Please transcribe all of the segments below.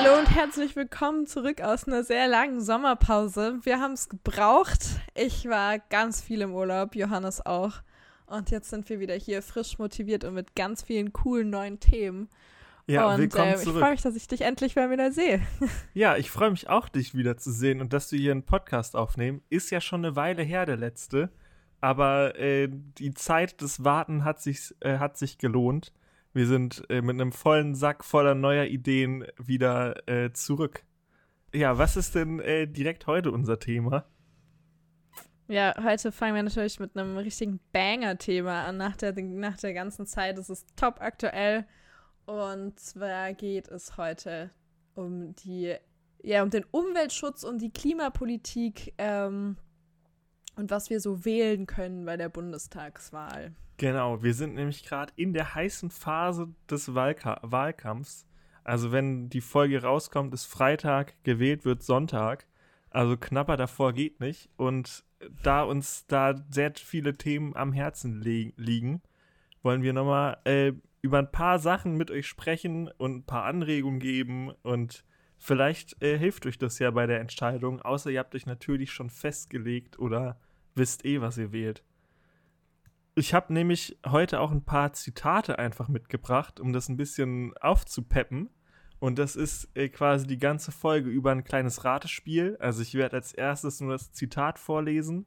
Hallo und herzlich willkommen zurück aus einer sehr langen Sommerpause. Wir haben es gebraucht. Ich war ganz viel im Urlaub, Johannes auch. Und jetzt sind wir wieder hier frisch motiviert und mit ganz vielen coolen neuen Themen. Ja, und willkommen äh, ich zurück. freue mich, dass ich dich endlich mal wieder sehe. Ja, ich freue mich auch, dich wiederzusehen und dass wir hier einen Podcast aufnehmen. Ist ja schon eine Weile her, der letzte. Aber äh, die Zeit des Warten hat sich, äh, hat sich gelohnt. Wir sind äh, mit einem vollen Sack voller neuer Ideen wieder äh, zurück. Ja, was ist denn äh, direkt heute unser Thema? Ja, heute fangen wir natürlich mit einem richtigen Banger-Thema an. Nach der, nach der ganzen Zeit Es ist top aktuell. Und zwar geht es heute um die, ja, um den Umweltschutz und die Klimapolitik ähm, und was wir so wählen können bei der Bundestagswahl. Genau, wir sind nämlich gerade in der heißen Phase des Wahlka Wahlkampfs. Also wenn die Folge rauskommt, ist Freitag, gewählt wird Sonntag. Also knapper davor geht nicht. Und da uns da sehr viele Themen am Herzen li liegen, wollen wir nochmal äh, über ein paar Sachen mit euch sprechen und ein paar Anregungen geben. Und vielleicht äh, hilft euch das ja bei der Entscheidung, außer ihr habt euch natürlich schon festgelegt oder wisst eh, was ihr wählt. Ich habe nämlich heute auch ein paar Zitate einfach mitgebracht, um das ein bisschen aufzupeppen. Und das ist äh, quasi die ganze Folge über ein kleines Ratespiel. Also ich werde als erstes nur das Zitat vorlesen.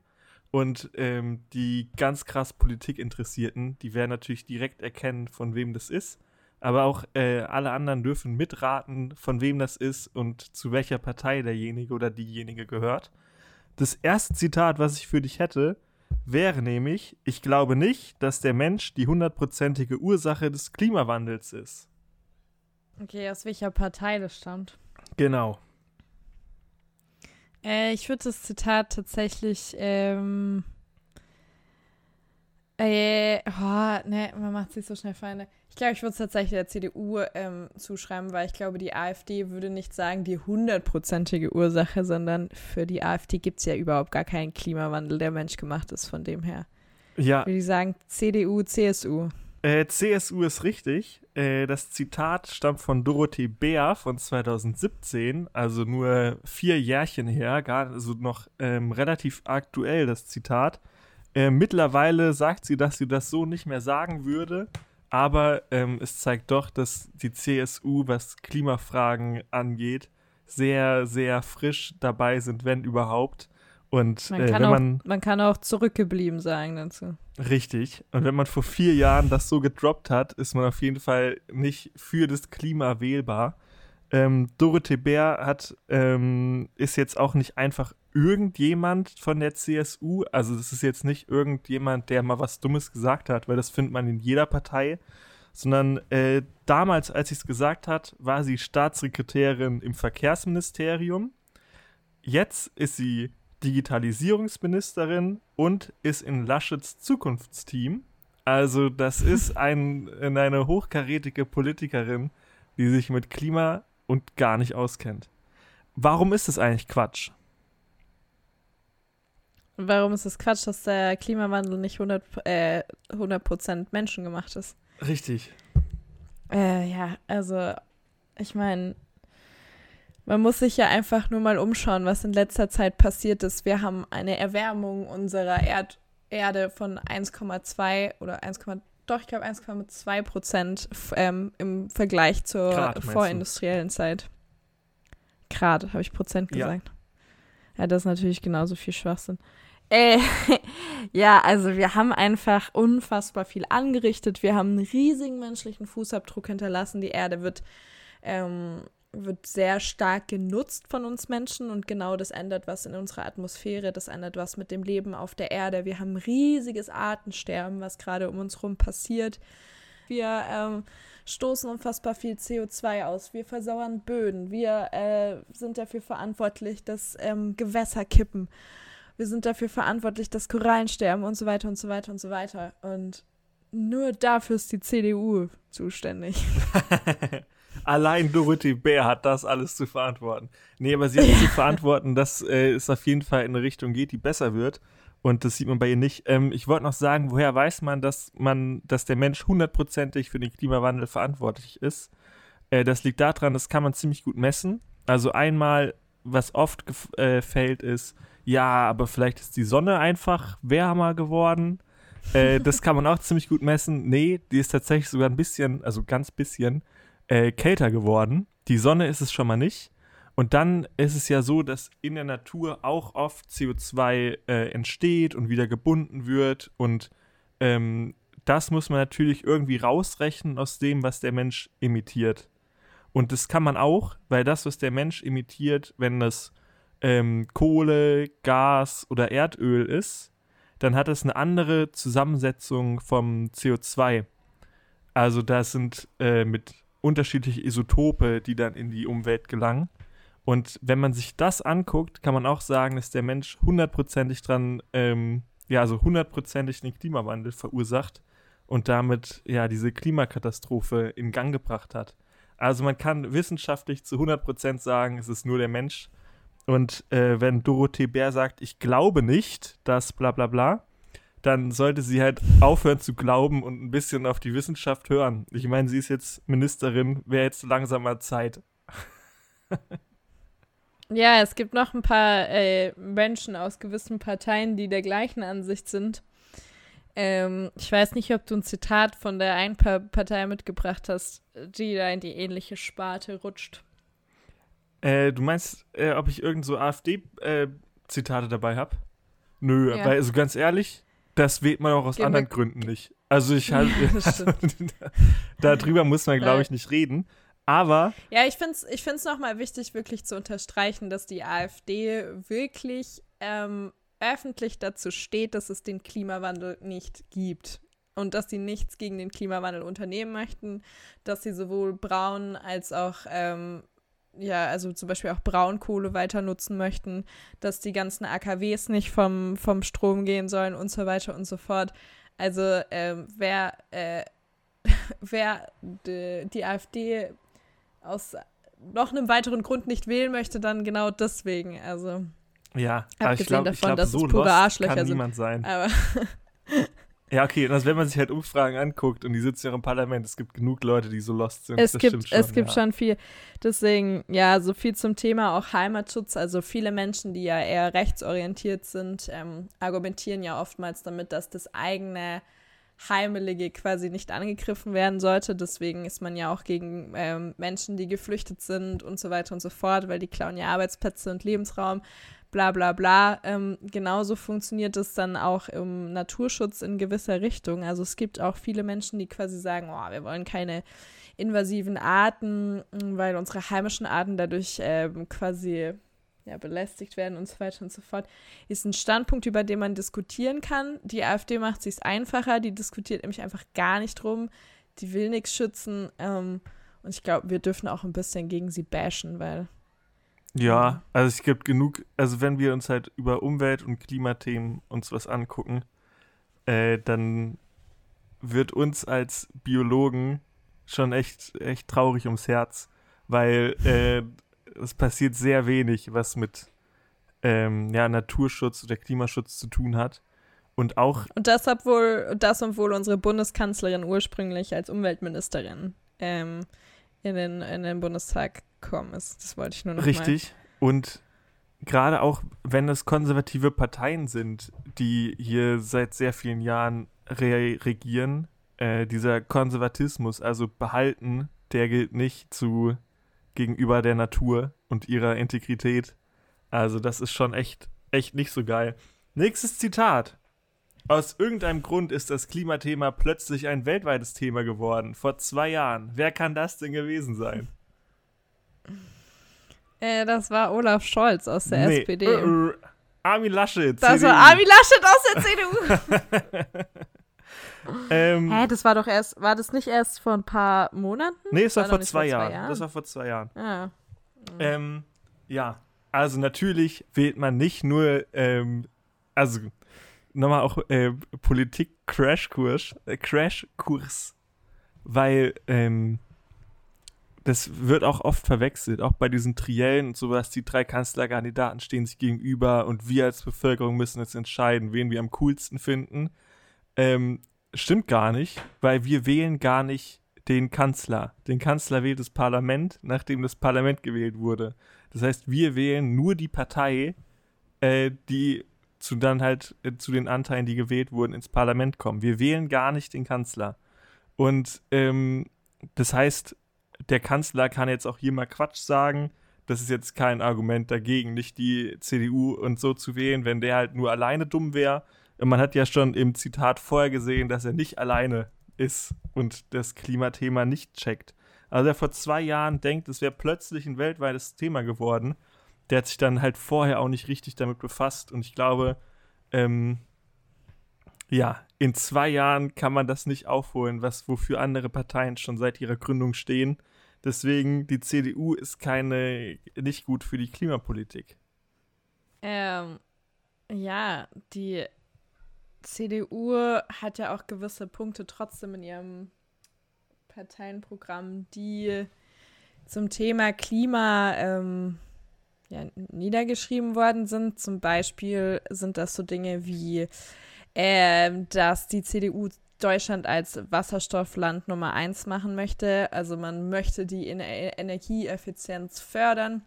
Und ähm, die ganz krass Politikinteressierten, die werden natürlich direkt erkennen, von wem das ist. Aber auch äh, alle anderen dürfen mitraten, von wem das ist und zu welcher Partei derjenige oder diejenige gehört. Das erste Zitat, was ich für dich hätte, wäre nämlich, ich glaube nicht, dass der Mensch die hundertprozentige Ursache des Klimawandels ist. Okay, aus welcher Partei das stammt? Genau. Äh, ich würde das Zitat tatsächlich, ähm, äh, oh, ne, man macht sich so schnell Feinde. Ich glaube, ich würde es tatsächlich der CDU ähm, zuschreiben, weil ich glaube, die AfD würde nicht sagen, die hundertprozentige Ursache, sondern für die AfD gibt es ja überhaupt gar keinen Klimawandel, der menschgemacht ist, von dem her. Ja. Würde ich sagen, CDU, CSU. Äh, CSU ist richtig. Äh, das Zitat stammt von Dorothee Bär von 2017, also nur vier Jährchen her, gar, also noch ähm, relativ aktuell das Zitat. Äh, mittlerweile sagt sie, dass sie das so nicht mehr sagen würde, aber ähm, es zeigt doch, dass die CSU, was Klimafragen angeht, sehr, sehr frisch dabei sind, wenn überhaupt. Und Man äh, kann, wenn auch, man man kann auch zurückgeblieben sagen dazu. Richtig. Und wenn man vor vier Jahren das so gedroppt hat, ist man auf jeden Fall nicht für das Klima wählbar. Ähm, Dorothee Bär hat, ähm, ist jetzt auch nicht einfach irgendjemand von der CSU. Also das ist jetzt nicht irgendjemand, der mal was Dummes gesagt hat, weil das findet man in jeder Partei. Sondern äh, damals, als sie es gesagt hat, war sie Staatssekretärin im Verkehrsministerium. Jetzt ist sie Digitalisierungsministerin und ist in Laschets Zukunftsteam. Also das ist ein, eine hochkarätige Politikerin, die sich mit Klima und gar nicht auskennt. Warum ist das eigentlich Quatsch? Warum ist es Quatsch, dass der Klimawandel nicht 100, äh, 100% menschengemacht ist? Richtig. Äh, ja, also ich meine, man muss sich ja einfach nur mal umschauen, was in letzter Zeit passiert ist. Wir haben eine Erwärmung unserer Erd Erde von 1,2 oder 1, doch, ich glaube 1,2 Prozent ähm, im Vergleich zur Grad, vorindustriellen Zeit. Grad, habe ich Prozent Ja. gesagt. Ja. das ist natürlich genauso viel Schwachsinn. Äh, ja, also wir haben einfach unfassbar viel angerichtet. Wir haben einen riesigen menschlichen Fußabdruck hinterlassen. Die Erde wird, ähm, wird sehr stark genutzt von uns Menschen und genau das ändert was in unserer Atmosphäre. Das ändert was mit dem Leben auf der Erde. Wir haben riesiges Artensterben, was gerade um uns herum passiert. Wir ähm, stoßen unfassbar viel CO2 aus. Wir versauern Böden. Wir äh, sind dafür verantwortlich, dass ähm, Gewässer kippen. Wir sind dafür verantwortlich, dass Korallen sterben und so weiter und so weiter und so weiter. Und nur dafür ist die CDU zuständig. Allein Dorothee Bär hat das alles zu verantworten. Nee, aber sie hat zu verantworten, dass äh, es auf jeden Fall in eine Richtung geht, die besser wird. Und das sieht man bei ihr nicht. Ähm, ich wollte noch sagen, woher weiß man, dass man, dass der Mensch hundertprozentig für den Klimawandel verantwortlich ist? Äh, das liegt daran, das kann man ziemlich gut messen. Also einmal, was oft äh, fällt, ist, ja, aber vielleicht ist die Sonne einfach wärmer geworden. Äh, das kann man auch ziemlich gut messen. Nee, die ist tatsächlich sogar ein bisschen, also ganz bisschen, äh, kälter geworden. Die Sonne ist es schon mal nicht. Und dann ist es ja so, dass in der Natur auch oft CO2 äh, entsteht und wieder gebunden wird. Und ähm, das muss man natürlich irgendwie rausrechnen aus dem, was der Mensch imitiert. Und das kann man auch, weil das, was der Mensch imitiert, wenn das ähm, Kohle, Gas oder Erdöl ist, dann hat es eine andere Zusammensetzung vom CO2. Also das sind äh, mit unterschiedliche Isotope, die dann in die Umwelt gelangen. Und wenn man sich das anguckt, kann man auch sagen, dass der Mensch hundertprozentig dran, ähm, ja, also hundertprozentig den Klimawandel verursacht und damit ja diese Klimakatastrophe in Gang gebracht hat. Also man kann wissenschaftlich zu 100% sagen, es ist nur der Mensch. Und äh, wenn Dorothee Bär sagt, ich glaube nicht, dass bla bla bla, dann sollte sie halt aufhören zu glauben und ein bisschen auf die Wissenschaft hören. Ich meine, sie ist jetzt Ministerin, wäre jetzt langsam mal Zeit. ja, es gibt noch ein paar äh, Menschen aus gewissen Parteien, die der gleichen Ansicht sind. Ähm, ich weiß nicht, ob du ein Zitat von der einen Partei mitgebracht hast, die da in die ähnliche Sparte rutscht. Äh, du meinst, äh, ob ich irgend so AfD-Zitate äh, dabei habe? Nö, ja. weil, also ganz ehrlich, das wählt man auch aus Geh anderen Gründen nicht. Also ich halt, ja, darüber muss man, glaube ich, nicht reden. Aber. Ja, ich finde es ich find's nochmal wichtig, wirklich zu unterstreichen, dass die AfD wirklich ähm, öffentlich dazu steht, dass es den Klimawandel nicht gibt und dass sie nichts gegen den Klimawandel unternehmen möchten, dass sie sowohl Braun als auch ähm, ja, also zum Beispiel auch Braunkohle weiter nutzen möchten, dass die ganzen AKWs nicht vom, vom Strom gehen sollen und so weiter und so fort. Also ähm, wer, äh, wer die, die AfD aus noch einem weiteren Grund nicht wählen möchte, dann genau deswegen. Also ja, aber ich glaube, davon, glaub, dass so es pure Arschlöcher kann niemand sein. Aber ja, okay, und also wenn man sich halt Umfragen anguckt und die sitzen ja im Parlament, es gibt genug Leute, die so lost sind. Es gibt, schon, es gibt ja. schon viel. Deswegen, ja, so viel zum Thema auch Heimatschutz. Also viele Menschen, die ja eher rechtsorientiert sind, ähm, argumentieren ja oftmals damit, dass das eigene Heimelige quasi nicht angegriffen werden sollte. Deswegen ist man ja auch gegen ähm, Menschen, die geflüchtet sind und so weiter und so fort, weil die klauen ja Arbeitsplätze und Lebensraum bla bla bla. Ähm, genauso funktioniert es dann auch im Naturschutz in gewisser Richtung. Also es gibt auch viele Menschen, die quasi sagen, oh, wir wollen keine invasiven Arten, weil unsere heimischen Arten dadurch ähm, quasi ja, belästigt werden und so weiter und so fort, ist ein Standpunkt, über den man diskutieren kann. Die AfD macht es einfacher, die diskutiert nämlich einfach gar nicht drum, die will nichts schützen. Ähm, und ich glaube, wir dürfen auch ein bisschen gegen sie bashen, weil ja, also es gibt genug, also wenn wir uns halt über Umwelt- und Klimathemen uns was angucken, äh, dann wird uns als Biologen schon echt, echt traurig ums Herz, weil äh, es passiert sehr wenig, was mit ähm, ja, Naturschutz oder Klimaschutz zu tun hat. Und auch. Und das, obwohl, das, obwohl unsere Bundeskanzlerin ursprünglich als Umweltministerin ähm, in, den, in den Bundestag gekommen ist. Das wollte ich nur noch Richtig. Mal. Und gerade auch, wenn es konservative Parteien sind, die hier seit sehr vielen Jahren re regieren, äh, dieser Konservatismus, also behalten, der gilt nicht zu gegenüber der Natur und ihrer Integrität. Also das ist schon echt, echt nicht so geil. Nächstes Zitat. Aus irgendeinem Grund ist das Klimathema plötzlich ein weltweites Thema geworden. Vor zwei Jahren. Wer kann das denn gewesen sein? Äh, das war Olaf Scholz aus der nee. SPD. Äh, äh, Armin Laschet. Das CDU. war Armin Laschet aus der CDU. ähm, Hä, das war doch erst, war das nicht erst vor ein paar Monaten? Nee, es war, war vor, zwei, vor Jahren. Jahren. Das war vor zwei Jahren. Ah. Mhm. Ähm, ja, also natürlich wählt man nicht nur, ähm, also nochmal auch äh, Politik-Crashkurs, äh, Crashkurs, weil ähm, das wird auch oft verwechselt, auch bei diesen Triellen und sowas. Die drei Kanzlerkandidaten stehen sich gegenüber und wir als Bevölkerung müssen jetzt entscheiden, wen wir am coolsten finden. Ähm, stimmt gar nicht, weil wir wählen gar nicht den Kanzler. Den Kanzler wählt das Parlament, nachdem das Parlament gewählt wurde. Das heißt, wir wählen nur die Partei, äh, die zu dann halt äh, zu den Anteilen, die gewählt wurden, ins Parlament kommen. Wir wählen gar nicht den Kanzler. Und ähm, das heißt, der Kanzler kann jetzt auch hier mal Quatsch sagen. Das ist jetzt kein Argument dagegen, nicht die CDU und so zu wählen, wenn der halt nur alleine dumm wäre. Man hat ja schon im Zitat vorher gesehen, dass er nicht alleine ist und das Klimathema nicht checkt. Also er vor zwei Jahren denkt, es wäre plötzlich ein weltweites Thema geworden. Der hat sich dann halt vorher auch nicht richtig damit befasst. Und ich glaube, ähm, ja, in zwei Jahren kann man das nicht aufholen, was wofür andere Parteien schon seit ihrer Gründung stehen. Deswegen, die CDU ist keine, nicht gut für die Klimapolitik. Ähm, ja, die CDU hat ja auch gewisse Punkte trotzdem in ihrem Parteienprogramm, die zum Thema Klima ähm, ja, niedergeschrieben worden sind. Zum Beispiel sind das so Dinge wie, äh, dass die CDU Deutschland als Wasserstoffland Nummer eins machen möchte. Also man möchte die Energieeffizienz fördern.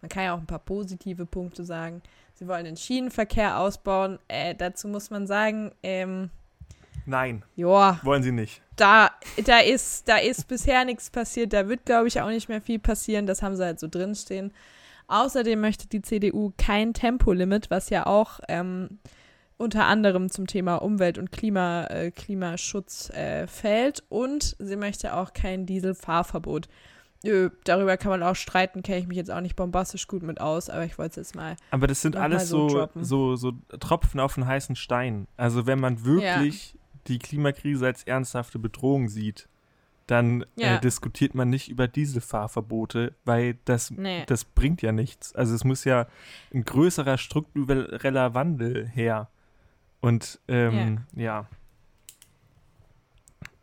Man kann ja auch ein paar positive Punkte sagen. Sie wollen den Schienenverkehr ausbauen. Äh, dazu muss man sagen, ähm, Nein. Ja. Wollen sie nicht. Da, da, ist, da ist bisher nichts passiert. Da wird, glaube ich, auch nicht mehr viel passieren. Das haben sie halt so drinstehen. Außerdem möchte die CDU kein Tempolimit, was ja auch ähm, unter anderem zum Thema Umwelt- und Klima, äh, Klimaschutz äh, fällt. Und sie möchte auch kein Dieselfahrverbot. Äh, darüber kann man auch streiten, kenne ich mich jetzt auch nicht bombastisch gut mit aus, aber ich wollte es jetzt mal. Aber das sind alles so, so, so, so, Tropfen auf den heißen Stein. Also wenn man wirklich ja. die Klimakrise als ernsthafte Bedrohung sieht, dann äh, ja. äh, diskutiert man nicht über Dieselfahrverbote, weil das, nee. das bringt ja nichts. Also es muss ja ein größerer struktureller Wandel her. Und ähm, ja. ja.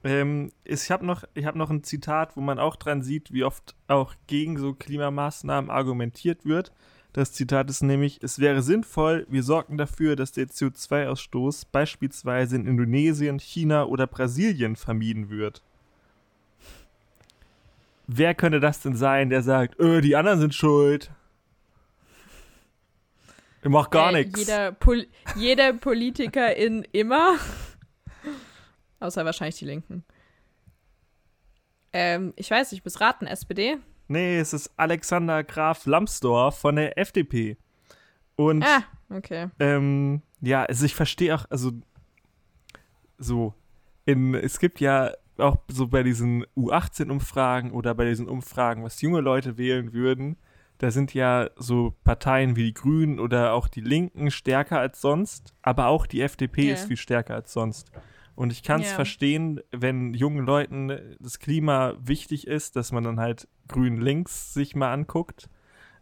Ähm, ich habe noch, hab noch ein Zitat, wo man auch dran sieht, wie oft auch gegen so Klimamaßnahmen argumentiert wird. Das Zitat ist nämlich, es wäre sinnvoll, wir sorgen dafür, dass der CO2-Ausstoß beispielsweise in Indonesien, China oder Brasilien vermieden wird. Wer könnte das denn sein, der sagt, öh, die anderen sind schuld? Ich mach gar äh, nichts. Jeder, Pol jeder Politiker in immer. Außer wahrscheinlich die Linken. Ähm, ich weiß nicht, bis raten, SPD? Nee, es ist Alexander Graf Lambsdorff von der FDP. Und ah, okay. Ähm, ja, also ich verstehe auch, also so, in, es gibt ja auch so bei diesen U18-Umfragen oder bei diesen Umfragen, was junge Leute wählen würden, da sind ja so Parteien wie die Grünen oder auch die Linken stärker als sonst, aber auch die FDP yeah. ist viel stärker als sonst. Und ich kann es yeah. verstehen, wenn jungen Leuten das Klima wichtig ist, dass man dann halt grün-links sich mal anguckt.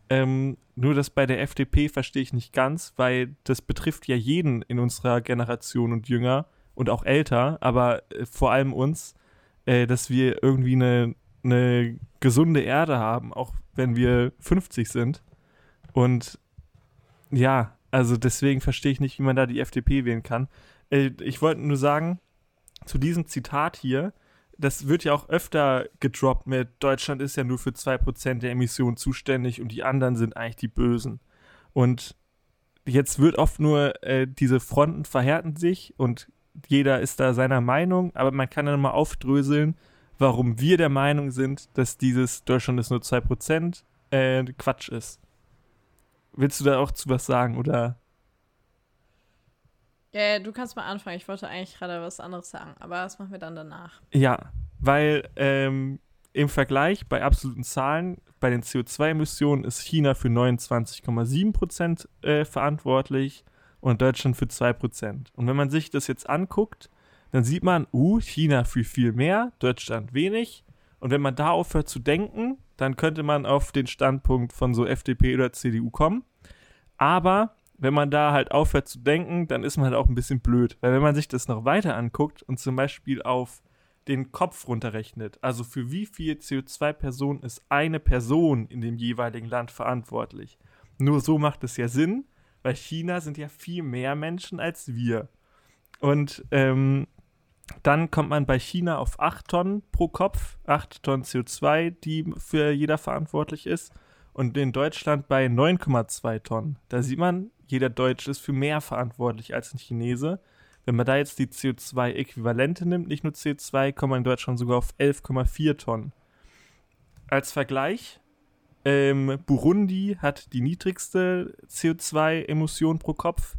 Ähm, nur das bei der FDP verstehe ich nicht ganz, weil das betrifft ja jeden in unserer Generation und jünger und auch älter, aber äh, vor allem uns, äh, dass wir irgendwie eine, eine gesunde Erde haben, auch wenn wir 50 sind. Und ja, also deswegen verstehe ich nicht, wie man da die FDP wählen kann. Äh, ich wollte nur sagen, zu diesem Zitat hier, das wird ja auch öfter gedroppt mit Deutschland ist ja nur für 2% der Emissionen zuständig und die anderen sind eigentlich die Bösen. Und jetzt wird oft nur, äh, diese Fronten verhärten sich und jeder ist da seiner Meinung, aber man kann dann mal aufdröseln, warum wir der Meinung sind, dass dieses Deutschland ist nur 2% äh, Quatsch ist. Willst du da auch zu was sagen oder ja, du kannst mal anfangen. Ich wollte eigentlich gerade was anderes sagen, aber das machen wir dann danach. Ja, weil ähm, im Vergleich bei absoluten Zahlen bei den CO2-Emissionen ist China für 29,7 Prozent äh, verantwortlich und Deutschland für 2 Prozent. Und wenn man sich das jetzt anguckt, dann sieht man, uh, China für viel mehr, Deutschland wenig. Und wenn man da aufhört zu denken, dann könnte man auf den Standpunkt von so FDP oder CDU kommen. Aber wenn man da halt aufhört zu denken, dann ist man halt auch ein bisschen blöd. Weil wenn man sich das noch weiter anguckt und zum Beispiel auf den Kopf runterrechnet, also für wie viel CO2-Personen ist eine Person in dem jeweiligen Land verantwortlich. Nur so macht es ja Sinn, weil China sind ja viel mehr Menschen als wir. Und ähm, Dann kommt man bei China auf 8 Tonnen pro Kopf, 8 Tonnen CO2, die für jeder verantwortlich ist. Und in Deutschland bei 9,2 Tonnen. Da sieht man, jeder Deutsche ist für mehr verantwortlich als ein Chinese. Wenn man da jetzt die CO2-Äquivalente nimmt, nicht nur CO2, kommt man in Deutschland sogar auf 11,4 Tonnen. Als Vergleich, ähm, Burundi hat die niedrigste CO2-Emission pro Kopf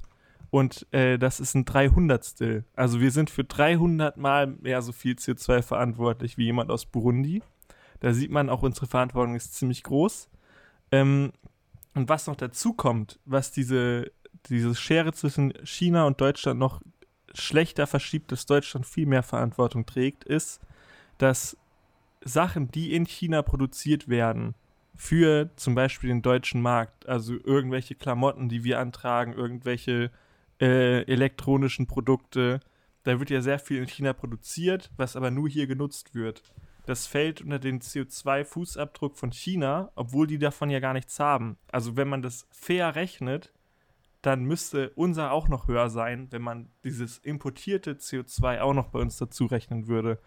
und äh, das ist ein Dreihundertstel. Also wir sind für 300 Mal mehr so viel CO2 verantwortlich wie jemand aus Burundi. Da sieht man auch, unsere Verantwortung ist ziemlich groß. Ähm, und was noch dazu kommt, was diese, diese Schere zwischen China und Deutschland noch schlechter verschiebt, dass Deutschland viel mehr Verantwortung trägt, ist, dass Sachen, die in China produziert werden, für zum Beispiel den deutschen Markt, also irgendwelche Klamotten, die wir antragen, irgendwelche äh, elektronischen Produkte. Da wird ja sehr viel in China produziert, was aber nur hier genutzt wird. Das fällt unter den CO2-Fußabdruck von China, obwohl die davon ja gar nichts haben. Also wenn man das fair rechnet, dann müsste unser auch noch höher sein, wenn man dieses importierte CO2 auch noch bei uns dazu rechnen würde.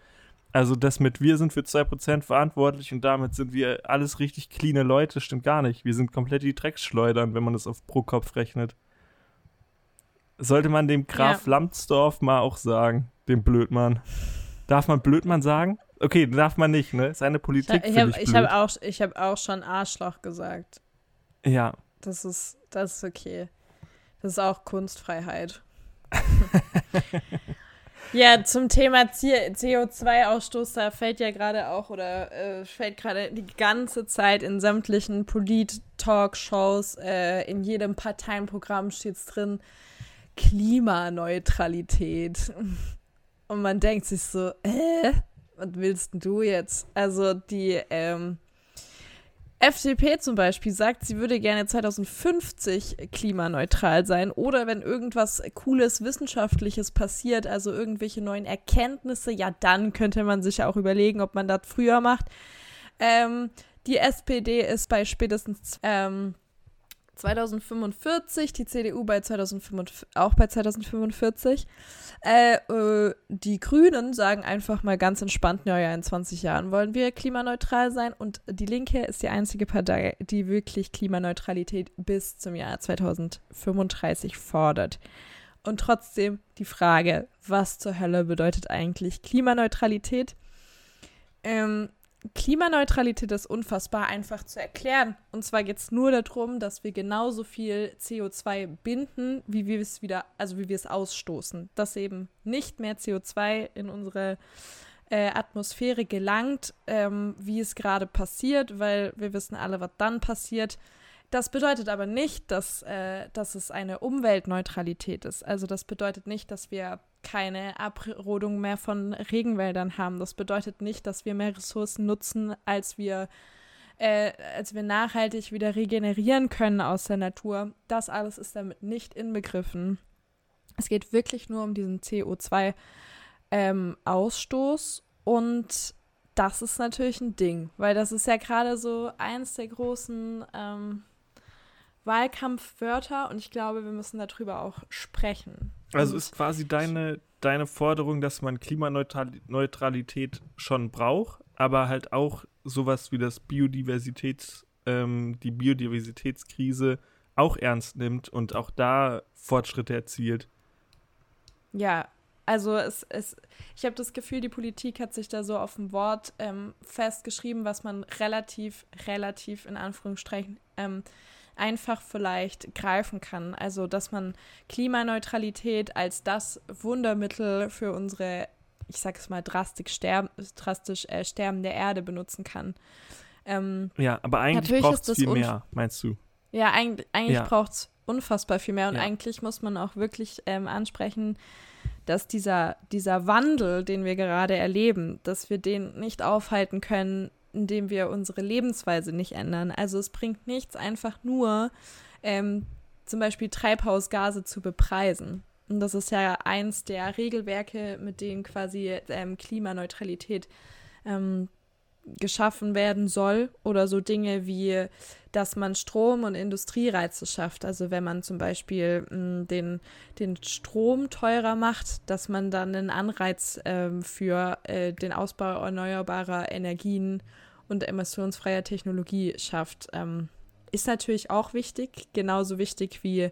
Also das mit wir sind für 2% verantwortlich und damit sind wir alles richtig cleane Leute, stimmt gar nicht. Wir sind komplett die Drecksschleudern, wenn man das auf pro Kopf rechnet. Sollte man dem Graf ja. Lambsdorff mal auch sagen, dem Blödmann. Darf man Blödmann sagen? Okay, darf man nicht, ne? Seine Politik. Ich habe ich hab auch, hab auch schon Arschloch gesagt. Ja. Das ist, das ist okay. Das ist auch Kunstfreiheit. ja, zum Thema CO2-Ausstoß, da fällt ja gerade auch oder äh, fällt gerade die ganze Zeit in sämtlichen Polit-Talkshows, äh, in jedem Parteienprogramm steht es drin, Klimaneutralität. Und man denkt sich so, äh, was willst du jetzt? Also die ähm, FDP zum Beispiel sagt, sie würde gerne 2050 klimaneutral sein oder wenn irgendwas Cooles Wissenschaftliches passiert, also irgendwelche neuen Erkenntnisse, ja, dann könnte man sich ja auch überlegen, ob man das früher macht. Ähm, die SPD ist bei spätestens ähm, 2045, die CDU bei 2045, auch bei 2045. Äh, äh, die Grünen sagen einfach mal ganz entspannt, naja, in 20 Jahren wollen wir klimaneutral sein. Und die Linke ist die einzige Partei, die wirklich Klimaneutralität bis zum Jahr 2035 fordert. Und trotzdem die Frage, was zur Hölle bedeutet eigentlich Klimaneutralität? Ähm, Klimaneutralität ist unfassbar einfach zu erklären. Und zwar geht es nur darum, dass wir genauso viel CO2 binden, wie wir es wieder, also wie wir es ausstoßen. Dass eben nicht mehr CO2 in unsere äh, Atmosphäre gelangt, ähm, wie es gerade passiert, weil wir wissen alle, was dann passiert. Das bedeutet aber nicht, dass, äh, dass es eine Umweltneutralität ist. Also das bedeutet nicht, dass wir keine Abrodung mehr von Regenwäldern haben. Das bedeutet nicht, dass wir mehr Ressourcen nutzen, als wir, äh, als wir nachhaltig wieder regenerieren können aus der Natur. Das alles ist damit nicht inbegriffen. Es geht wirklich nur um diesen CO2-Ausstoß ähm, und das ist natürlich ein Ding, weil das ist ja gerade so eins der großen ähm, Wahlkampfwörter und ich glaube, wir müssen darüber auch sprechen. Also ist quasi deine, deine Forderung, dass man Klimaneutralität schon braucht, aber halt auch sowas wie das Biodiversitäts, ähm, die Biodiversitätskrise auch ernst nimmt und auch da Fortschritte erzielt. Ja, also es, es, ich habe das Gefühl, die Politik hat sich da so auf ein Wort ähm, festgeschrieben, was man relativ, relativ in Anführungsstrichen ähm, einfach vielleicht greifen kann. Also, dass man Klimaneutralität als das Wundermittel für unsere, ich sag es mal, drastisch, sterb, drastisch äh, sterbende Erde benutzen kann. Ähm, ja, aber eigentlich braucht es viel mehr, meinst du? Ja, eigentlich, eigentlich ja. braucht es unfassbar viel mehr. Und ja. eigentlich muss man auch wirklich ähm, ansprechen, dass dieser, dieser Wandel, den wir gerade erleben, dass wir den nicht aufhalten können, indem wir unsere Lebensweise nicht ändern. Also es bringt nichts, einfach nur ähm, zum Beispiel Treibhausgase zu bepreisen. Und das ist ja eins der Regelwerke, mit denen quasi ähm, Klimaneutralität ähm, geschaffen werden soll oder so Dinge wie, dass man Strom- und Industriereize schafft. Also wenn man zum Beispiel mh, mm, den, den Strom teurer macht, dass man dann einen Anreiz ähm, für äh, den Ausbau erneuerbarer Energien und emissionsfreier Technologie schafft. Ähm, ist natürlich auch wichtig, genauso wichtig wie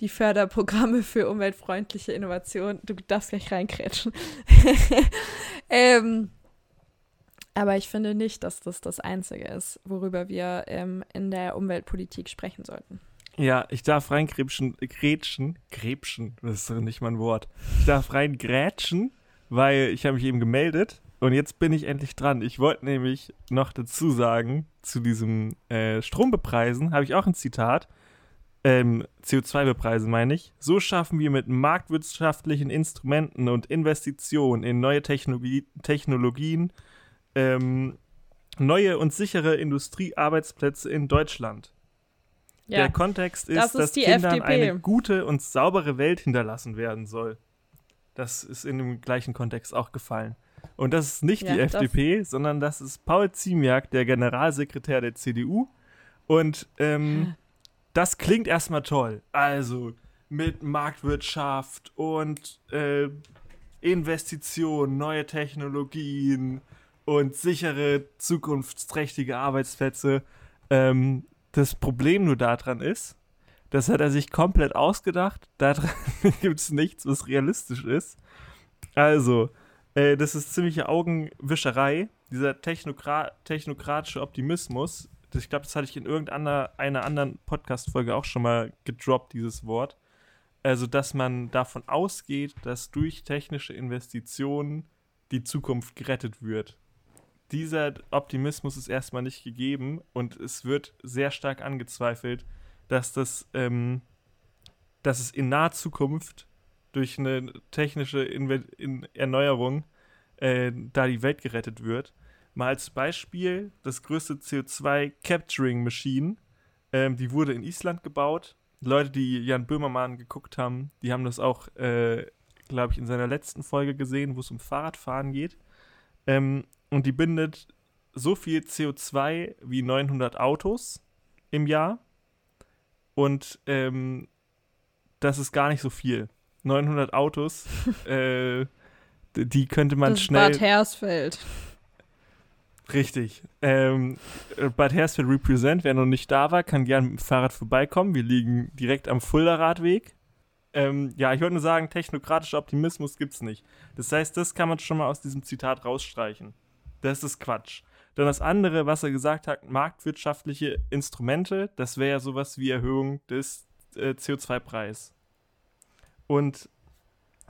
die Förderprogramme für umweltfreundliche Innovation. Du darfst gleich reinkrätschen. ähm, aber ich finde nicht, dass das das Einzige ist, worüber wir ähm, in der Umweltpolitik sprechen sollten. Ja, ich darf reingrätschen, grätschen, grätschen, das ist nicht mein Wort. Ich darf reingrätschen, weil ich habe mich eben gemeldet und jetzt bin ich endlich dran. Ich wollte nämlich noch dazu sagen, zu diesem äh, Strombepreisen habe ich auch ein Zitat. Ähm, CO2 bepreisen meine ich. So schaffen wir mit marktwirtschaftlichen Instrumenten und Investitionen in neue Technologie Technologien ähm, neue und sichere Industriearbeitsplätze in Deutschland. Ja, Der Kontext ist, das ist dass Kindern FDP. eine gute und saubere Welt hinterlassen werden soll. Das ist in dem gleichen Kontext auch gefallen. Und das ist nicht ja, die FDP, sondern das ist Paul Ziemiak, der Generalsekretär der CDU. Und ähm, das klingt erstmal toll. Also mit Marktwirtschaft und äh, Investitionen, neue Technologien, und sichere, zukunftsträchtige Arbeitsplätze. Ähm, das Problem nur daran ist, das hat er sich komplett ausgedacht. Daran gibt es nichts, was realistisch ist. Also, äh, das ist ziemliche Augenwischerei. Dieser Technokra technokratische Optimismus. Ich glaube, das hatte ich in irgendeiner einer anderen Podcast-Folge auch schon mal gedroppt, dieses Wort. Also, dass man davon ausgeht, dass durch technische Investitionen die Zukunft gerettet wird dieser Optimismus ist erstmal nicht gegeben und es wird sehr stark angezweifelt, dass das, ähm, dass es in naher Zukunft durch eine technische Inve in Erneuerung äh, da die Welt gerettet wird. Mal als Beispiel, das größte CO2-Capturing-Machine, ähm, die wurde in Island gebaut. Leute, die Jan Böhmermann geguckt haben, die haben das auch, äh, glaube ich, in seiner letzten Folge gesehen, wo es um Fahrradfahren geht. Ähm, und die bindet so viel CO2 wie 900 Autos im Jahr. Und ähm, das ist gar nicht so viel. 900 Autos, äh, die könnte man das schnell. Bad Hersfeld. Richtig. Ähm, Bad Hersfeld Represent, wer noch nicht da war, kann gerne mit dem Fahrrad vorbeikommen. Wir liegen direkt am Fulda-Radweg. Ähm, ja, ich wollte nur sagen, technokratischer Optimismus gibt es nicht. Das heißt, das kann man schon mal aus diesem Zitat rausstreichen. Das ist Quatsch. Dann das andere, was er gesagt hat, marktwirtschaftliche Instrumente, das wäre ja sowas wie Erhöhung des äh, CO2-Preis. Und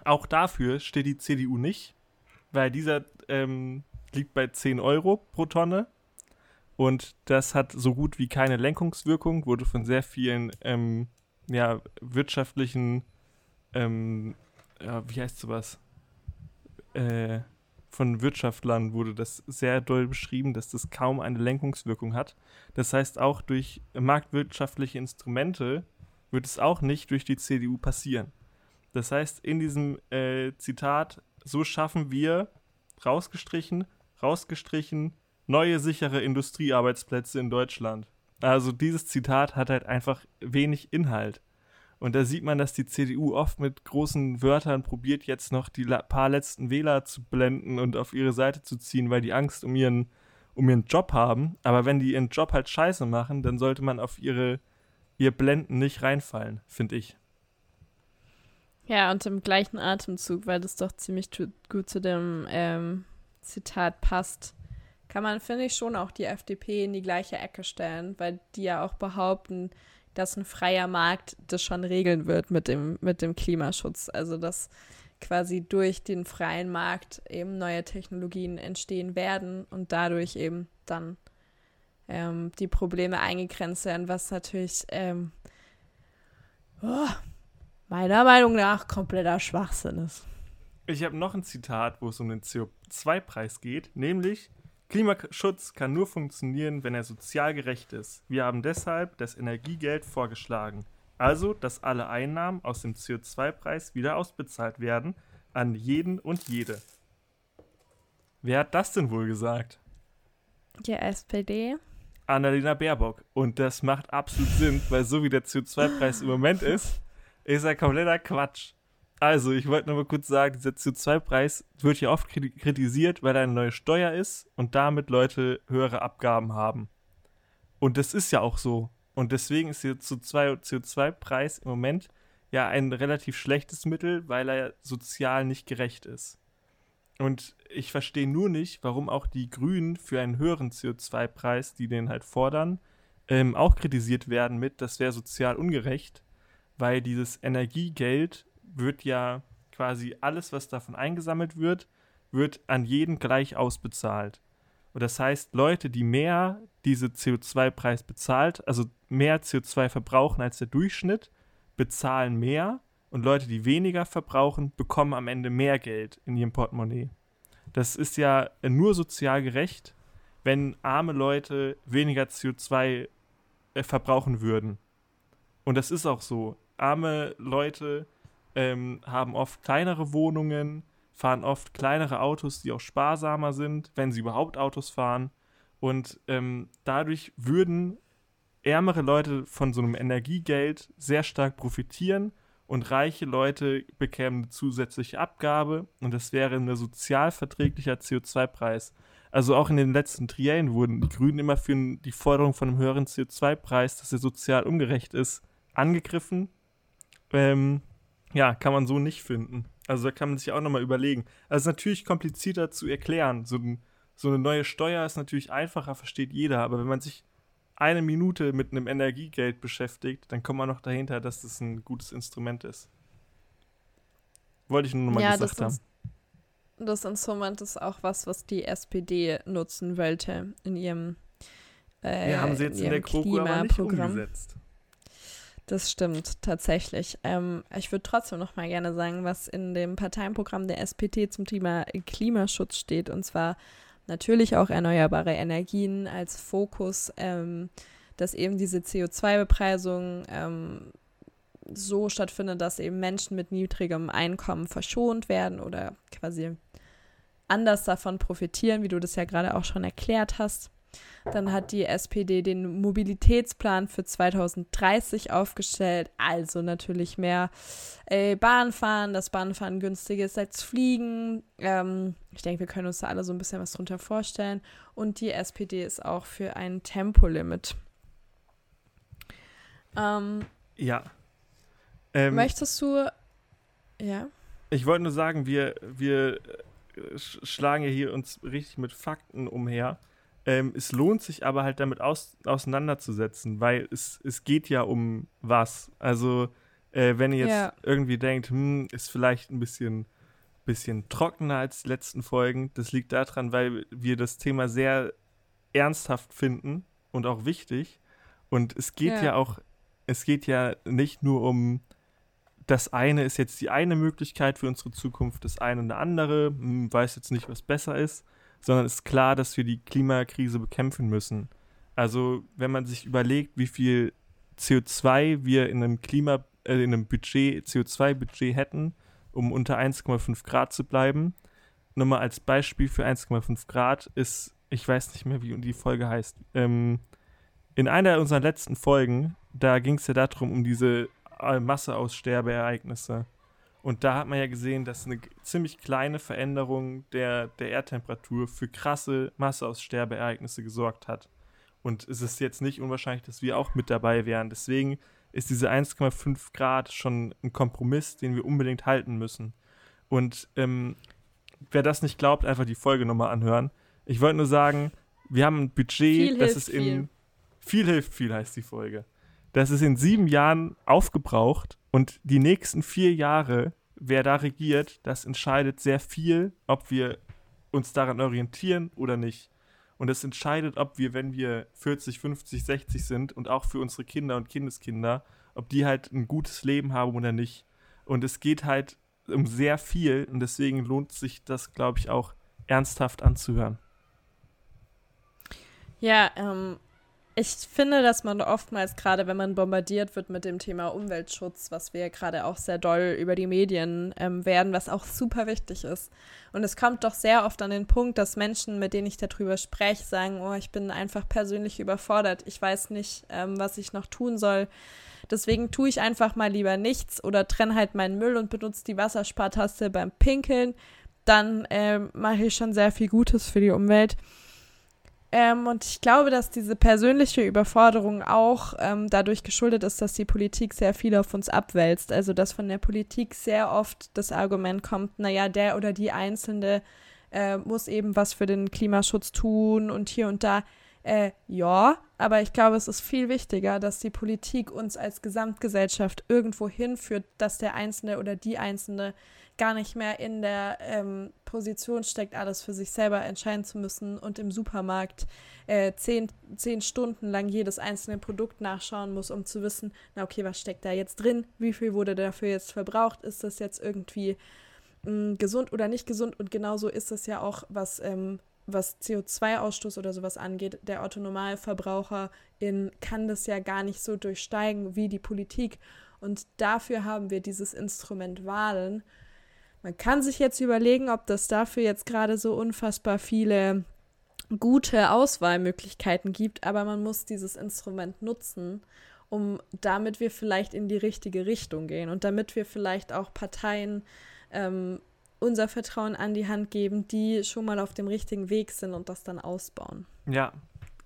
auch dafür steht die CDU nicht, weil dieser ähm, liegt bei 10 Euro pro Tonne. Und das hat so gut wie keine Lenkungswirkung, wurde von sehr vielen ähm, ja, wirtschaftlichen, ähm, ja, wie heißt sowas? Äh, von Wirtschaftlern wurde das sehr doll beschrieben, dass das kaum eine Lenkungswirkung hat. Das heißt, auch durch marktwirtschaftliche Instrumente wird es auch nicht durch die CDU passieren. Das heißt, in diesem äh, Zitat, so schaffen wir rausgestrichen, rausgestrichen, neue sichere Industriearbeitsplätze in Deutschland. Also dieses Zitat hat halt einfach wenig Inhalt. Und da sieht man, dass die CDU oft mit großen Wörtern probiert, jetzt noch die paar letzten Wähler zu blenden und auf ihre Seite zu ziehen, weil die Angst um ihren, um ihren Job haben. Aber wenn die ihren Job halt scheiße machen, dann sollte man auf ihre, ihr Blenden nicht reinfallen, finde ich. Ja, und im gleichen Atemzug, weil das doch ziemlich gut zu dem ähm, Zitat passt, kann man, finde ich, schon auch die FDP in die gleiche Ecke stellen, weil die ja auch behaupten, dass ein freier Markt das schon regeln wird mit dem, mit dem Klimaschutz. Also dass quasi durch den freien Markt eben neue Technologien entstehen werden und dadurch eben dann ähm, die Probleme eingegrenzt werden, was natürlich ähm, oh, meiner Meinung nach kompletter Schwachsinn ist. Ich habe noch ein Zitat, wo es um den CO2-Preis geht, nämlich Klimaschutz kann nur funktionieren, wenn er sozial gerecht ist. Wir haben deshalb das Energiegeld vorgeschlagen. Also, dass alle Einnahmen aus dem CO2-Preis wieder ausbezahlt werden an jeden und jede. Wer hat das denn wohl gesagt? Die SPD. Annalena Baerbock. Und das macht absolut Sinn, weil so wie der CO2-Preis im Moment ist, ist er kompletter Quatsch. Also, ich wollte nur mal kurz sagen, dieser CO2-Preis wird hier oft kritisiert, weil er eine neue Steuer ist und damit Leute höhere Abgaben haben. Und das ist ja auch so. Und deswegen ist der CO2-Preis im Moment ja ein relativ schlechtes Mittel, weil er sozial nicht gerecht ist. Und ich verstehe nur nicht, warum auch die Grünen für einen höheren CO2-Preis, die den halt fordern, ähm, auch kritisiert werden mit, das wäre sozial ungerecht, weil dieses Energiegeld wird ja quasi alles, was davon eingesammelt wird, wird an jeden gleich ausbezahlt. Und das heißt, Leute, die mehr diese CO2-Preis bezahlt, also mehr CO2 verbrauchen als der Durchschnitt, bezahlen mehr und Leute, die weniger verbrauchen, bekommen am Ende mehr Geld in ihrem Portemonnaie. Das ist ja nur sozial gerecht, wenn arme Leute weniger CO2 äh, verbrauchen würden. Und das ist auch so. Arme Leute ähm, haben oft kleinere Wohnungen, fahren oft kleinere Autos, die auch sparsamer sind, wenn sie überhaupt Autos fahren. Und ähm, dadurch würden ärmere Leute von so einem Energiegeld sehr stark profitieren und reiche Leute bekämen eine zusätzliche Abgabe und das wäre ein sozialverträglicher CO2-Preis. Also auch in den letzten Triellen wurden die Grünen immer für die Forderung von einem höheren CO2-Preis, dass er sozial ungerecht ist, angegriffen. Ähm, ja, kann man so nicht finden. Also da kann man sich auch nochmal überlegen. Also natürlich komplizierter zu erklären. So, so eine neue Steuer ist natürlich einfacher, versteht jeder. Aber wenn man sich eine Minute mit einem Energiegeld beschäftigt, dann kommt man noch dahinter, dass das ein gutes Instrument ist. Wollte ich nur nochmal ja, gesagt haben. Das Instrument ist auch was, was die SPD nutzen wollte in ihrem äh, Ja, haben sie jetzt in, in der KroKo aber nicht umgesetzt. Das stimmt tatsächlich. Ähm, ich würde trotzdem noch mal gerne sagen, was in dem Parteienprogramm der SPD zum Thema Klimaschutz steht. Und zwar natürlich auch erneuerbare Energien als Fokus, ähm, dass eben diese CO2-Bepreisung ähm, so stattfindet, dass eben Menschen mit niedrigem Einkommen verschont werden oder quasi anders davon profitieren, wie du das ja gerade auch schon erklärt hast. Dann hat die SPD den Mobilitätsplan für 2030 aufgestellt. Also natürlich mehr äh, Bahnfahren, dass Bahnfahren günstiger ist als Fliegen. Ähm, ich denke, wir können uns da alle so ein bisschen was drunter vorstellen. Und die SPD ist auch für ein Tempolimit. Ähm, ja. Ähm, möchtest du. Ja? Ich wollte nur sagen, wir, wir äh, schlagen ja hier uns richtig mit Fakten umher. Ähm, es lohnt sich aber halt damit aus, auseinanderzusetzen, weil es, es geht ja um was. Also, äh, wenn ihr jetzt ja. irgendwie denkt, hm, ist vielleicht ein bisschen, bisschen trockener als die letzten Folgen, das liegt daran, weil wir das Thema sehr ernsthaft finden und auch wichtig. Und es geht ja, ja auch, es geht ja nicht nur um das eine ist jetzt die eine Möglichkeit für unsere Zukunft, das eine eine andere, hm, weiß jetzt nicht, was besser ist, sondern es ist klar, dass wir die Klimakrise bekämpfen müssen. Also, wenn man sich überlegt, wie viel CO2 wir in einem Klima, äh, in einem Budget, CO2-Budget hätten, um unter 1,5 Grad zu bleiben. Nur mal als Beispiel für 1,5 Grad ist, ich weiß nicht mehr, wie die Folge heißt. Ähm, in einer unserer letzten Folgen, da ging es ja darum, um diese Masseaussterbeereignisse. Und da hat man ja gesehen, dass eine ziemlich kleine Veränderung der, der Erdtemperatur für krasse Masseaussterbeereignisse gesorgt hat. Und es ist jetzt nicht unwahrscheinlich, dass wir auch mit dabei wären. Deswegen ist diese 1,5 Grad schon ein Kompromiss, den wir unbedingt halten müssen. Und ähm, wer das nicht glaubt, einfach die Folge nochmal anhören. Ich wollte nur sagen, wir haben ein Budget, viel das ist in. Viel. viel hilft viel, heißt die Folge. Das ist in sieben Jahren aufgebraucht und die nächsten vier Jahre, wer da regiert, das entscheidet sehr viel, ob wir uns daran orientieren oder nicht. Und es entscheidet, ob wir, wenn wir 40, 50, 60 sind und auch für unsere Kinder und Kindeskinder, ob die halt ein gutes Leben haben oder nicht. Und es geht halt um sehr viel und deswegen lohnt sich das, glaube ich, auch ernsthaft anzuhören. Ja, ähm, ich finde, dass man oftmals, gerade wenn man bombardiert wird mit dem Thema Umweltschutz, was wir gerade auch sehr doll über die Medien ähm, werden, was auch super wichtig ist. Und es kommt doch sehr oft an den Punkt, dass Menschen, mit denen ich darüber spreche, sagen, oh, ich bin einfach persönlich überfordert, ich weiß nicht, ähm, was ich noch tun soll. Deswegen tue ich einfach mal lieber nichts oder trenne halt meinen Müll und benutze die Wasserspartaste beim Pinkeln. Dann äh, mache ich schon sehr viel Gutes für die Umwelt. Ähm, und ich glaube, dass diese persönliche Überforderung auch ähm, dadurch geschuldet ist, dass die Politik sehr viel auf uns abwälzt. Also, dass von der Politik sehr oft das Argument kommt, naja, der oder die Einzelne äh, muss eben was für den Klimaschutz tun und hier und da. Äh, ja, aber ich glaube, es ist viel wichtiger, dass die Politik uns als Gesamtgesellschaft irgendwo hinführt, dass der Einzelne oder die Einzelne gar nicht mehr in der ähm, Position steckt, alles für sich selber entscheiden zu müssen und im Supermarkt äh, zehn, zehn Stunden lang jedes einzelne Produkt nachschauen muss, um zu wissen, na okay, was steckt da jetzt drin, wie viel wurde dafür jetzt verbraucht, ist das jetzt irgendwie mh, hm, gesund oder nicht gesund? Und genauso ist es ja auch, was ähm, was CO2-Ausstoß oder sowas angeht, der Autonomalverbraucherin kann das ja gar nicht so durchsteigen wie die Politik. Und dafür haben wir dieses Instrument Wahlen, man kann sich jetzt überlegen, ob das dafür jetzt gerade so unfassbar viele gute Auswahlmöglichkeiten gibt, aber man muss dieses Instrument nutzen, um damit wir vielleicht in die richtige Richtung gehen und damit wir vielleicht auch Parteien ähm, unser Vertrauen an die Hand geben, die schon mal auf dem richtigen Weg sind und das dann ausbauen. Ja,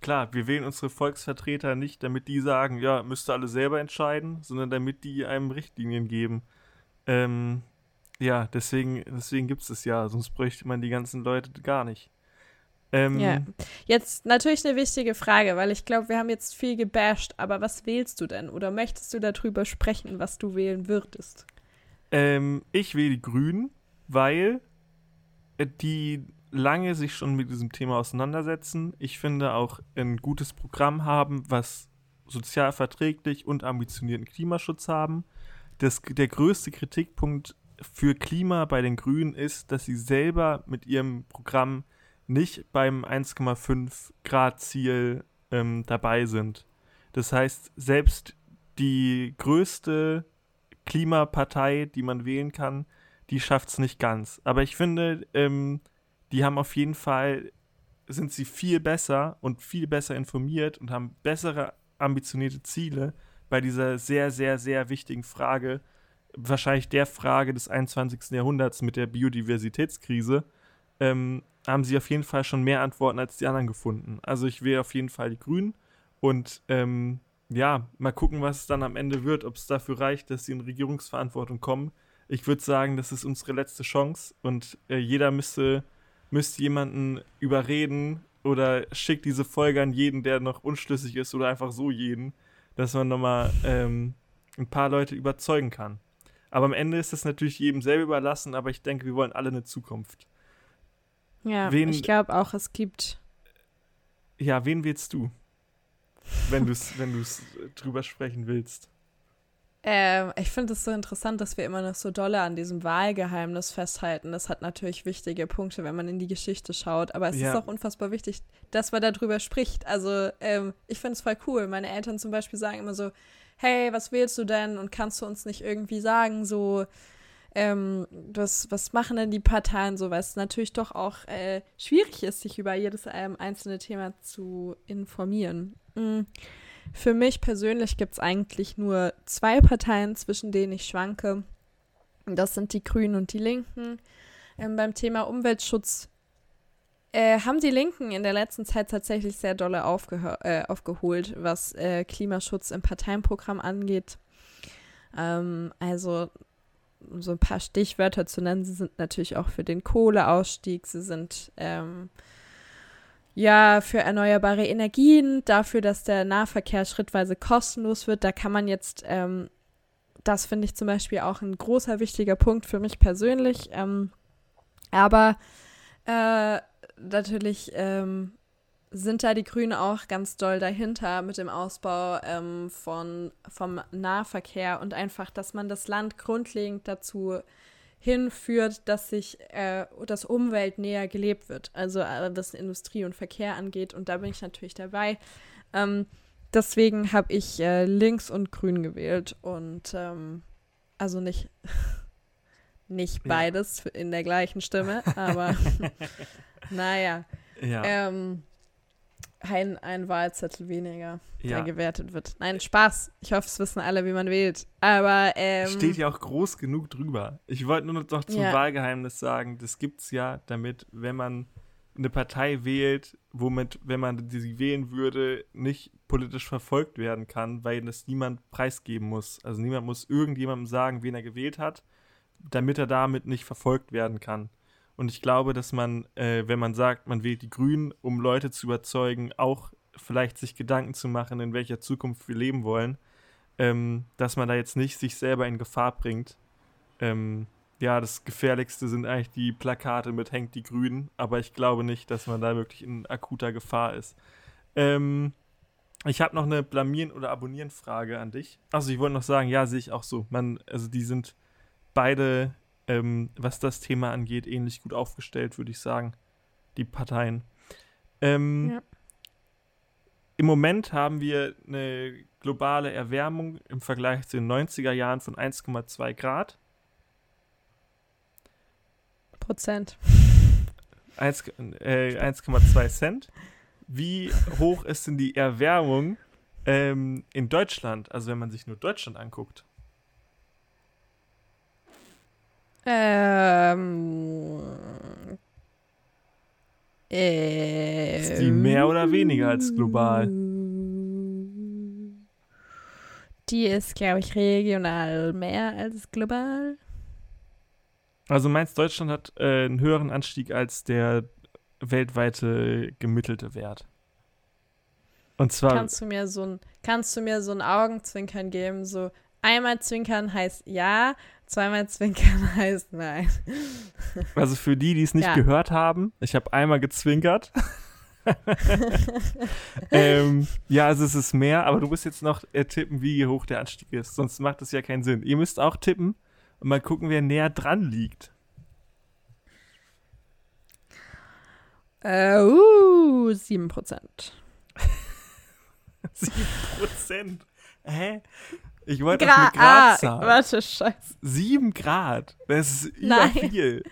klar, wir wählen unsere Volksvertreter nicht, damit die sagen, ja, müsst ihr alle selber entscheiden, sondern damit die einem Richtlinien geben. Ähm, ja, deswegen, deswegen gibt es es ja, sonst bräuchte man die ganzen Leute gar nicht. Ähm, ja, jetzt natürlich eine wichtige Frage, weil ich glaube, wir haben jetzt viel gebasht, aber was wählst du denn? Oder möchtest du darüber sprechen, was du wählen würdest? Ähm, ich wähle die Grünen, weil äh, die lange sich schon mit diesem Thema auseinandersetzen. Ich finde auch ein gutes Programm haben, was sozial verträglich und ambitionierten Klimaschutz haben. Das, der größte Kritikpunkt für Klima bei den Grünen ist, dass sie selber mit ihrem Programm nicht beim 1,5 Grad Ziel ähm, dabei sind. Das heißt, selbst die größte Klimapartei, die man wählen kann, die schafft es nicht ganz. Aber ich finde, ähm, die haben auf jeden Fall, sind sie viel besser und viel besser informiert und haben bessere ambitionierte Ziele bei dieser sehr, sehr, sehr wichtigen Frage, wahrscheinlich der Frage des 21. Jahrhunderts mit der Biodiversitätskrise, ähm, haben sie auf jeden Fall schon mehr Antworten als die anderen gefunden. Also ich wähle auf jeden Fall die Grünen und ähm, ja, mal gucken, was es dann am Ende wird, ob es dafür reicht, dass sie in Regierungsverantwortung kommen. Ich würde sagen, das ist unsere letzte Chance und äh, jeder müsste, müsste jemanden überreden oder schickt diese Folge an jeden, der noch unschlüssig ist oder einfach so jeden, dass man nochmal ähm, ein paar Leute überzeugen kann. Aber am Ende ist es natürlich jedem selber überlassen, aber ich denke, wir wollen alle eine Zukunft. Ja, wen, ich glaube auch, es gibt. Ja, wen willst du? Wenn du es wenn drüber sprechen willst. Ähm, ich finde es so interessant, dass wir immer noch so dolle an diesem Wahlgeheimnis festhalten. Das hat natürlich wichtige Punkte, wenn man in die Geschichte schaut. Aber es ja. ist auch unfassbar wichtig, dass man darüber spricht. Also ähm, ich finde es voll cool. Meine Eltern zum Beispiel sagen immer so, hey, was wählst du denn? Und kannst du uns nicht irgendwie sagen, so, ähm, was, was machen denn die Parteien so, weil es natürlich doch auch äh, schwierig ist, sich über jedes ähm, einzelne Thema zu informieren. Mhm. Für mich persönlich gibt es eigentlich nur zwei Parteien, zwischen denen ich schwanke. Das sind die Grünen und die Linken. Ähm, beim Thema Umweltschutz äh, haben die Linken in der letzten Zeit tatsächlich sehr dolle äh, aufgeholt, was äh, Klimaschutz im Parteienprogramm angeht. Ähm, also so ein paar Stichwörter zu nennen, sie sind natürlich auch für den Kohleausstieg, sie sind ähm, ja für erneuerbare Energien, dafür, dass der Nahverkehr schrittweise kostenlos wird. Da kann man jetzt, ähm, das finde ich zum Beispiel auch ein großer wichtiger Punkt für mich persönlich. Ähm, aber äh, natürlich ähm, sind da die Grünen auch ganz doll dahinter mit dem Ausbau ähm, von, vom Nahverkehr und einfach, dass man das Land grundlegend dazu hinführt, dass sich äh, das Umwelt näher gelebt wird, also äh, was Industrie und Verkehr angeht. Und da bin ich natürlich dabei. Ähm, deswegen habe ich äh, links und grün gewählt und ähm, also nicht, nicht beides ja. in der gleichen Stimme, aber naja. Ja. Ähm, ein, ein Wahlzettel weniger, der gewertet wird. Nein, Spaß. Ich hoffe, es wissen alle, wie man wählt. Aber ähm, steht ja auch groß genug drüber. Ich wollte nur noch zum ja. Wahlgeheimnis sagen, das gibt es ja, damit, wenn man eine Partei wählt, womit, wenn man sie wählen würde, nicht politisch verfolgt werden kann, weil das niemand preisgeben muss. Also niemand muss irgendjemandem sagen, wen er gewählt hat, damit er damit nicht verfolgt werden kann. Und ich glaube, dass man, äh, wenn man sagt, man wählt die Grünen, um Leute zu überzeugen, auch vielleicht sich Gedanken zu machen, in welcher Zukunft wir leben wollen, ähm, dass man da jetzt nicht sich selber in Gefahr bringt. Ähm, ja, das Gefährlichste sind eigentlich die Plakate mit Hängt die Grünen, aber ich glaube nicht, dass man da wirklich in akuter Gefahr ist. Ähm, ich habe noch eine Blamieren- oder Abonnieren-Frage an dich. Also ich wollte noch sagen, ja, sehe ich auch so. Man, also die sind beide ähm, was das Thema angeht, ähnlich gut aufgestellt, würde ich sagen, die Parteien. Ähm, ja. Im Moment haben wir eine globale Erwärmung im Vergleich zu den 90er Jahren von 1,2 Grad. Prozent. 1,2 äh, Cent. Wie hoch ist denn die Erwärmung ähm, in Deutschland? Also wenn man sich nur Deutschland anguckt. Ähm. Äh, ist die mehr oder weniger als global? Die ist, glaube ich, regional mehr als global. Also meinst Deutschland hat äh, einen höheren Anstieg als der weltweite gemittelte Wert? Und zwar. Kannst du mir so ein, kannst du mir so ein Augenzwinkern geben? So einmal zwinkern heißt ja, Zweimal zwinkern heißt nein. Also für die, die es nicht ja. gehört haben, ich habe einmal gezwinkert. ähm, ja, also es ist mehr, aber du musst jetzt noch äh, tippen, wie hoch der Anstieg ist. Sonst macht das ja keinen Sinn. Ihr müsst auch tippen und mal gucken, wer näher dran liegt. Äh, uh, 7%. 7%? Hä? Ich wollte Gra eine Gradzahl. Ah, warte, scheiße. Sieben Grad. Das ist über Nein. viel.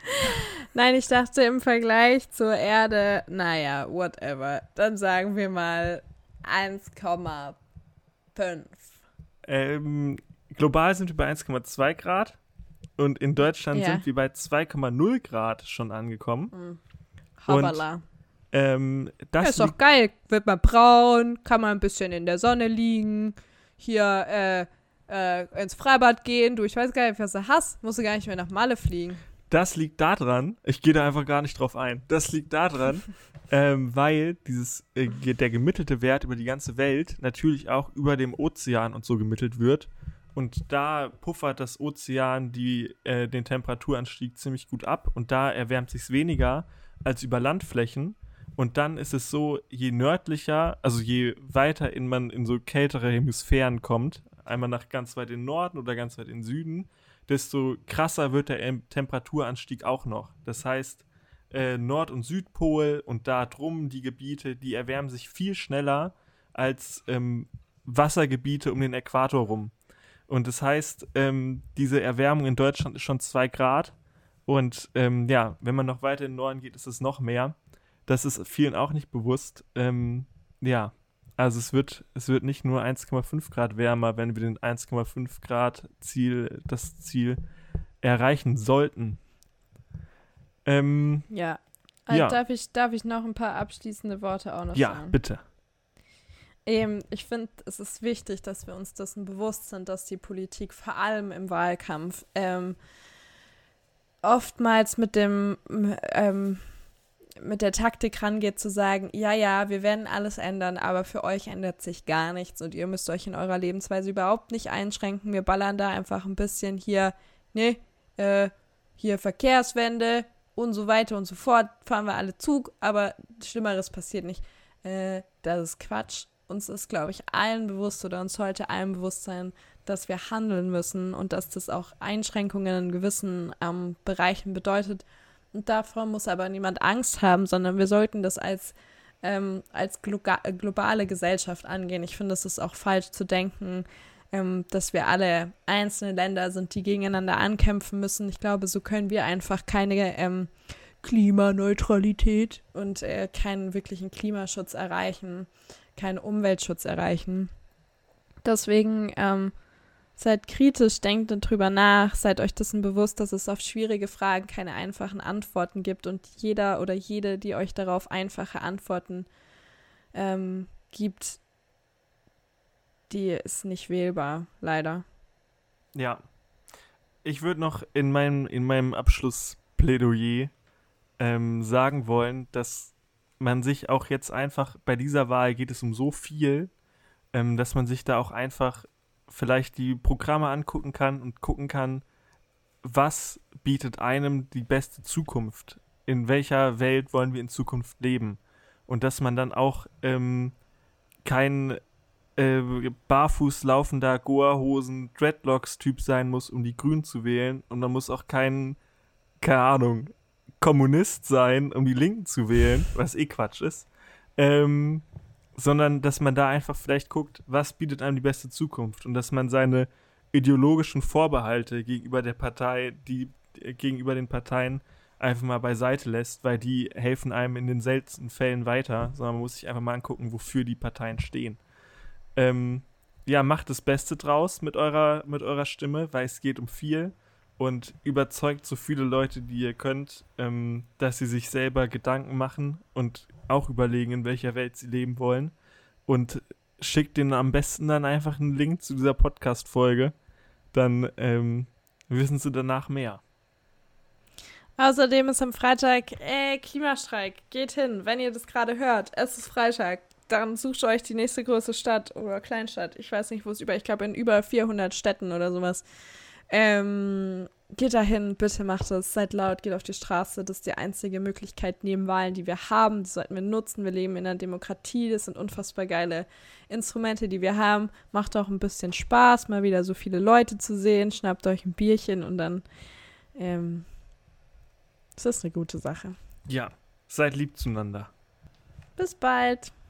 Nein, ich dachte im Vergleich zur Erde, naja, whatever. Dann sagen wir mal 1,5. Ähm, global sind wir bei 1,2 Grad und in Deutschland ja. sind wir bei 2,0 Grad schon angekommen. Mhm. Hoppala. Und, ähm, das ja, ist doch geil. Wird man braun, kann man ein bisschen in der Sonne liegen. Hier, äh, äh, ins Freibad gehen. Du, ich weiß gar nicht, was du hast. Musst du gar nicht mehr nach Malle fliegen. Das liegt daran, ich gehe da einfach gar nicht drauf ein. Das liegt daran, ähm, weil dieses, äh, der gemittelte Wert über die ganze Welt natürlich auch über dem Ozean und so gemittelt wird. Und da puffert das Ozean die, äh, den Temperaturanstieg ziemlich gut ab und da erwärmt sich weniger als über Landflächen. Und dann ist es so, je nördlicher, also je weiter in man in so kältere Hemisphären kommt, einmal nach ganz weit in den Norden oder ganz weit in den Süden, desto krasser wird der Temperaturanstieg auch noch. Das heißt, äh, Nord- und Südpol und da drum die Gebiete, die erwärmen sich viel schneller als ähm, Wassergebiete um den Äquator rum. Und das heißt, ähm, diese Erwärmung in Deutschland ist schon 2 Grad. Und ähm, ja, wenn man noch weiter in den Norden geht, ist es noch mehr. Das ist vielen auch nicht bewusst. Ähm, ja, also es wird, es wird nicht nur 1,5 Grad wärmer, wenn wir den 1,5 Grad Ziel, das Ziel erreichen sollten. Ähm, ja. Also ja. Darf, ich, darf ich noch ein paar abschließende Worte auch noch ja, sagen? Ja, bitte. Ähm, ich finde, es ist wichtig, dass wir uns dessen bewusst sind, dass die Politik vor allem im Wahlkampf ähm, oftmals mit dem ähm, mit der Taktik rangeht, zu sagen, ja, ja, wir werden alles ändern, aber für euch ändert sich gar nichts und ihr müsst euch in eurer Lebensweise überhaupt nicht einschränken. Wir ballern da einfach ein bisschen hier, ne, äh, hier Verkehrswende und so weiter und so fort, fahren wir alle Zug, aber Schlimmeres passiert nicht. Äh, das ist Quatsch. Uns ist, glaube ich, allen bewusst oder uns sollte allen bewusst sein, dass wir handeln müssen und dass das auch Einschränkungen in gewissen ähm, Bereichen bedeutet und davor muss aber niemand Angst haben, sondern wir sollten das als ähm, als globale Gesellschaft angehen. Ich finde, es ist auch falsch zu denken, ähm, dass wir alle einzelne Länder sind, die gegeneinander ankämpfen müssen. Ich glaube, so können wir einfach keine ähm, Klimaneutralität und äh, keinen wirklichen Klimaschutz erreichen, keinen Umweltschutz erreichen. Deswegen ähm, seid kritisch, denkt drüber nach, seid euch dessen bewusst, dass es auf schwierige Fragen keine einfachen Antworten gibt und jeder oder jede, die euch darauf einfache Antworten ähm, gibt, die ist nicht wählbar, leider. Ja. Ich würde noch in meinem, in meinem Abschlussplädoyer ähm, sagen wollen, dass man sich auch jetzt einfach, bei dieser Wahl geht es um so viel, ähm, dass man sich da auch einfach vielleicht die Programme angucken kann und gucken kann, was bietet einem die beste Zukunft? In welcher Welt wollen wir in Zukunft leben? Und dass man dann auch ähm, kein äh, barfuß laufender Goa-Hosen Dreadlocks-Typ sein muss, um die Grünen zu wählen. Und man muss auch kein, keine Ahnung, Kommunist sein, um die Linken zu wählen, was eh Quatsch ist. Ähm, sondern dass man da einfach vielleicht guckt, was bietet einem die beste Zukunft und dass man seine ideologischen Vorbehalte gegenüber der Partei, die äh, gegenüber den Parteien einfach mal beiseite lässt, weil die helfen einem in den seltensten Fällen weiter, sondern man muss sich einfach mal angucken, wofür die Parteien stehen. Ähm, ja, macht das Beste draus mit eurer, mit eurer Stimme, weil es geht um viel und überzeugt so viele Leute, die ihr könnt, ähm, dass sie sich selber Gedanken machen und auch überlegen, in welcher Welt sie leben wollen. Und schickt denen am besten dann einfach einen Link zu dieser Podcast-Folge. Dann ähm, wissen sie danach mehr. Außerdem ist am Freitag äh, Klimastreik. Geht hin, wenn ihr das gerade hört. Es ist Freitag. Dann sucht euch die nächste große Stadt oder Kleinstadt. Ich weiß nicht, wo es über, ich glaube in über 400 Städten oder sowas. Ähm, geht dahin, bitte macht es, seid laut, geht auf die Straße. Das ist die einzige Möglichkeit neben Wahlen, die wir haben. Die sollten wir nutzen. Wir leben in einer Demokratie. Das sind unfassbar geile Instrumente, die wir haben. Macht auch ein bisschen Spaß, mal wieder so viele Leute zu sehen. Schnappt euch ein Bierchen und dann. Ähm, das ist eine gute Sache. Ja, seid lieb zueinander. Bis bald.